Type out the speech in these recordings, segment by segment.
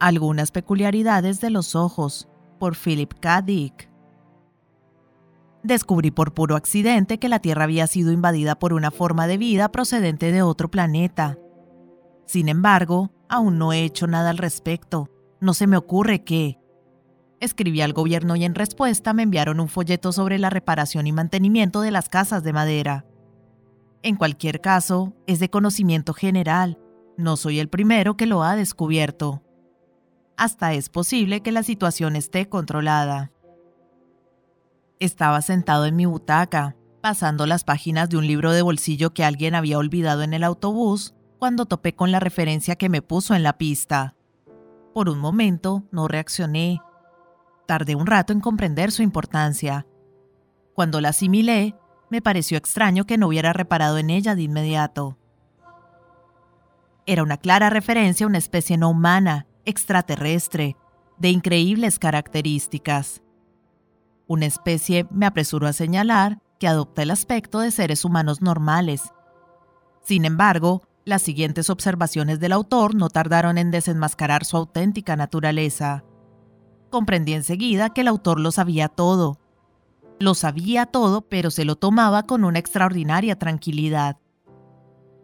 Algunas peculiaridades de los ojos, por Philip K. Dick. Descubrí por puro accidente que la Tierra había sido invadida por una forma de vida procedente de otro planeta. Sin embargo, aún no he hecho nada al respecto. No se me ocurre qué. Escribí al gobierno y en respuesta me enviaron un folleto sobre la reparación y mantenimiento de las casas de madera. En cualquier caso, es de conocimiento general. No soy el primero que lo ha descubierto. Hasta es posible que la situación esté controlada. Estaba sentado en mi butaca, pasando las páginas de un libro de bolsillo que alguien había olvidado en el autobús, cuando topé con la referencia que me puso en la pista. Por un momento no reaccioné. Tardé un rato en comprender su importancia. Cuando la asimilé, me pareció extraño que no hubiera reparado en ella de inmediato. Era una clara referencia a una especie no humana, extraterrestre, de increíbles características. Una especie, me apresuro a señalar, que adopta el aspecto de seres humanos normales. Sin embargo, las siguientes observaciones del autor no tardaron en desenmascarar su auténtica naturaleza. Comprendí enseguida que el autor lo sabía todo, lo sabía todo, pero se lo tomaba con una extraordinaria tranquilidad.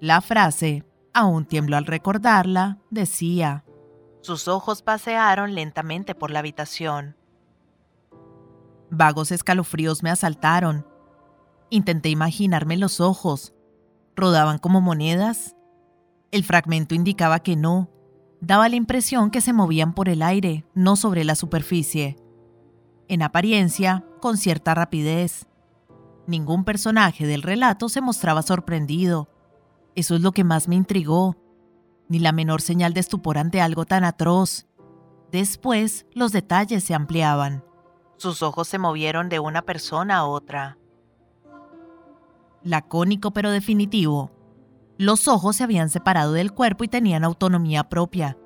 La frase, aún tiemblo al recordarla, decía, sus ojos pasearon lentamente por la habitación. Vagos escalofríos me asaltaron. Intenté imaginarme los ojos. ¿Rodaban como monedas? El fragmento indicaba que no. Daba la impresión que se movían por el aire, no sobre la superficie en apariencia, con cierta rapidez. Ningún personaje del relato se mostraba sorprendido. Eso es lo que más me intrigó. Ni la menor señal de estupor ante algo tan atroz. Después, los detalles se ampliaban. Sus ojos se movieron de una persona a otra. Lacónico pero definitivo. Los ojos se habían separado del cuerpo y tenían autonomía propia.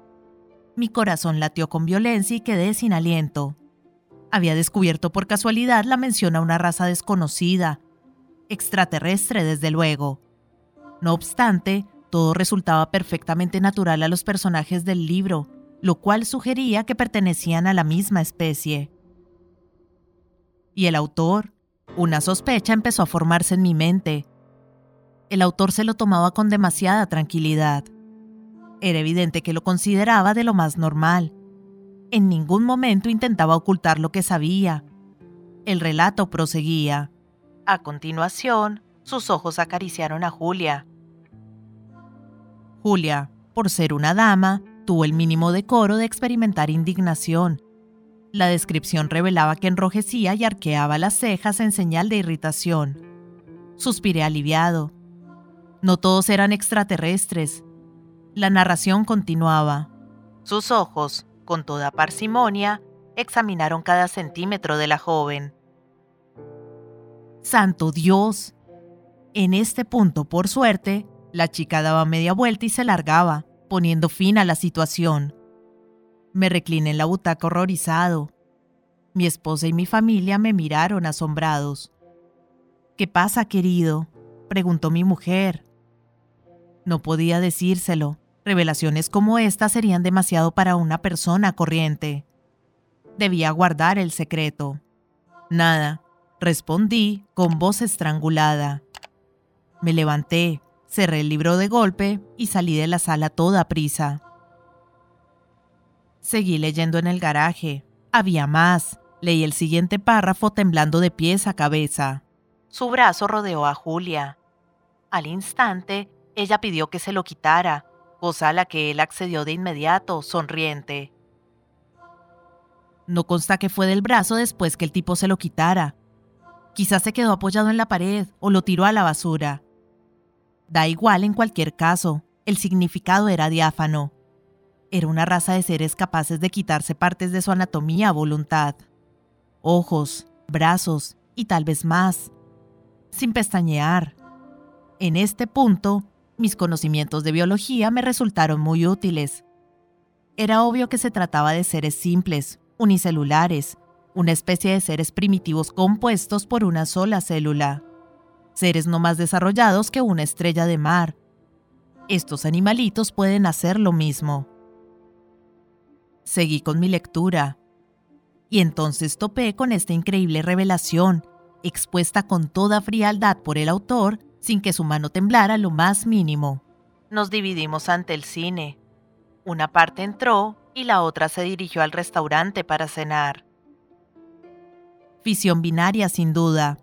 Mi corazón latió con violencia y quedé sin aliento. Había descubierto por casualidad la mención a una raza desconocida, extraterrestre desde luego. No obstante, todo resultaba perfectamente natural a los personajes del libro, lo cual sugería que pertenecían a la misma especie. ¿Y el autor? Una sospecha empezó a formarse en mi mente. El autor se lo tomaba con demasiada tranquilidad. Era evidente que lo consideraba de lo más normal en ningún momento intentaba ocultar lo que sabía. El relato proseguía. A continuación, sus ojos acariciaron a Julia. Julia, por ser una dama, tuvo el mínimo decoro de experimentar indignación. La descripción revelaba que enrojecía y arqueaba las cejas en señal de irritación. Suspiré aliviado. No todos eran extraterrestres. La narración continuaba. Sus ojos, con toda parsimonia, examinaron cada centímetro de la joven. ¡Santo Dios! En este punto, por suerte, la chica daba media vuelta y se largaba, poniendo fin a la situación. Me recliné en la butaca horrorizado. Mi esposa y mi familia me miraron asombrados. ¿Qué pasa, querido? preguntó mi mujer. No podía decírselo. Revelaciones como esta serían demasiado para una persona corriente. Debía guardar el secreto. Nada, respondí con voz estrangulada. Me levanté, cerré el libro de golpe y salí de la sala toda prisa. Seguí leyendo en el garaje. Había más. Leí el siguiente párrafo temblando de pies a cabeza. Su brazo rodeó a Julia. Al instante, ella pidió que se lo quitara, cosa a la que él accedió de inmediato, sonriente. No consta que fue del brazo después que el tipo se lo quitara. Quizás se quedó apoyado en la pared o lo tiró a la basura. Da igual en cualquier caso, el significado era diáfano. Era una raza de seres capaces de quitarse partes de su anatomía a voluntad. Ojos, brazos y tal vez más. Sin pestañear. En este punto, mis conocimientos de biología me resultaron muy útiles. Era obvio que se trataba de seres simples, unicelulares, una especie de seres primitivos compuestos por una sola célula. Seres no más desarrollados que una estrella de mar. Estos animalitos pueden hacer lo mismo. Seguí con mi lectura. Y entonces topé con esta increíble revelación, expuesta con toda frialdad por el autor, sin que su mano temblara lo más mínimo. Nos dividimos ante el cine. Una parte entró y la otra se dirigió al restaurante para cenar. Fisión binaria sin duda.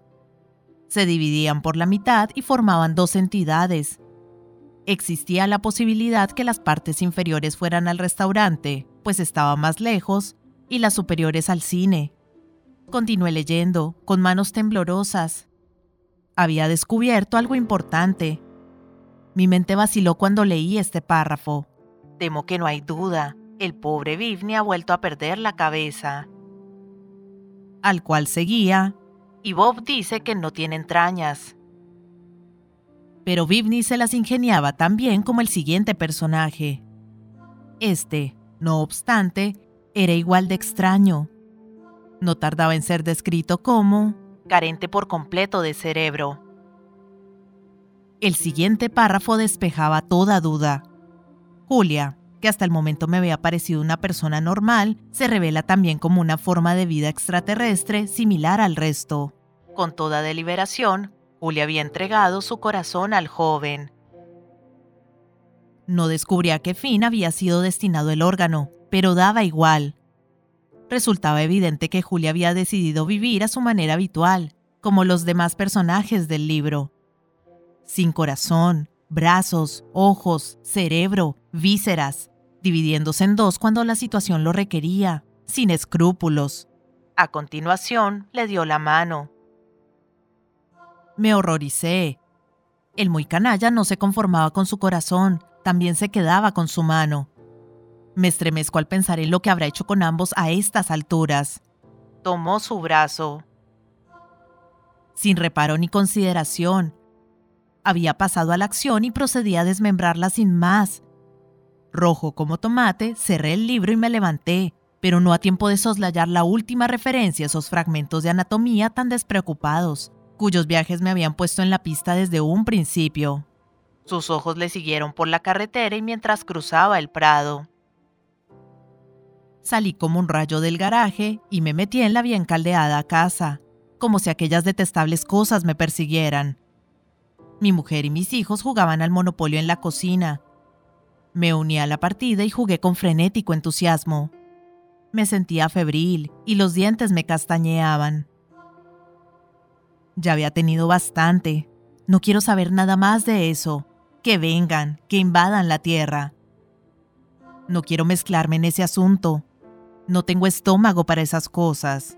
Se dividían por la mitad y formaban dos entidades. Existía la posibilidad que las partes inferiores fueran al restaurante, pues estaba más lejos, y las superiores al cine. Continué leyendo, con manos temblorosas. Había descubierto algo importante. Mi mente vaciló cuando leí este párrafo. Temo que no hay duda, el pobre Vivni ha vuelto a perder la cabeza. Al cual seguía, y Bob dice que no tiene entrañas. Pero Vivni se las ingeniaba tan bien como el siguiente personaje. Este, no obstante, era igual de extraño. No tardaba en ser descrito como carente por completo de cerebro. El siguiente párrafo despejaba toda duda. Julia, que hasta el momento me había parecido una persona normal, se revela también como una forma de vida extraterrestre similar al resto. Con toda deliberación, Julia había entregado su corazón al joven. No descubría qué fin había sido destinado el órgano, pero daba igual. Resultaba evidente que Julia había decidido vivir a su manera habitual, como los demás personajes del libro. Sin corazón, brazos, ojos, cerebro, vísceras, dividiéndose en dos cuando la situación lo requería, sin escrúpulos. A continuación, le dio la mano. Me horroricé. El muy canalla no se conformaba con su corazón, también se quedaba con su mano. Me estremezco al pensar en lo que habrá hecho con ambos a estas alturas. Tomó su brazo. Sin reparo ni consideración, había pasado a la acción y procedía a desmembrarla sin más. Rojo como tomate, cerré el libro y me levanté, pero no a tiempo de soslayar la última referencia a esos fragmentos de anatomía tan despreocupados, cuyos viajes me habían puesto en la pista desde un principio. Sus ojos le siguieron por la carretera y mientras cruzaba el prado. Salí como un rayo del garaje y me metí en la bien caldeada casa, como si aquellas detestables cosas me persiguieran. Mi mujer y mis hijos jugaban al monopolio en la cocina. Me uní a la partida y jugué con frenético entusiasmo. Me sentía febril y los dientes me castañeaban. Ya había tenido bastante. No quiero saber nada más de eso. Que vengan, que invadan la tierra. No quiero mezclarme en ese asunto. No tengo estómago para esas cosas.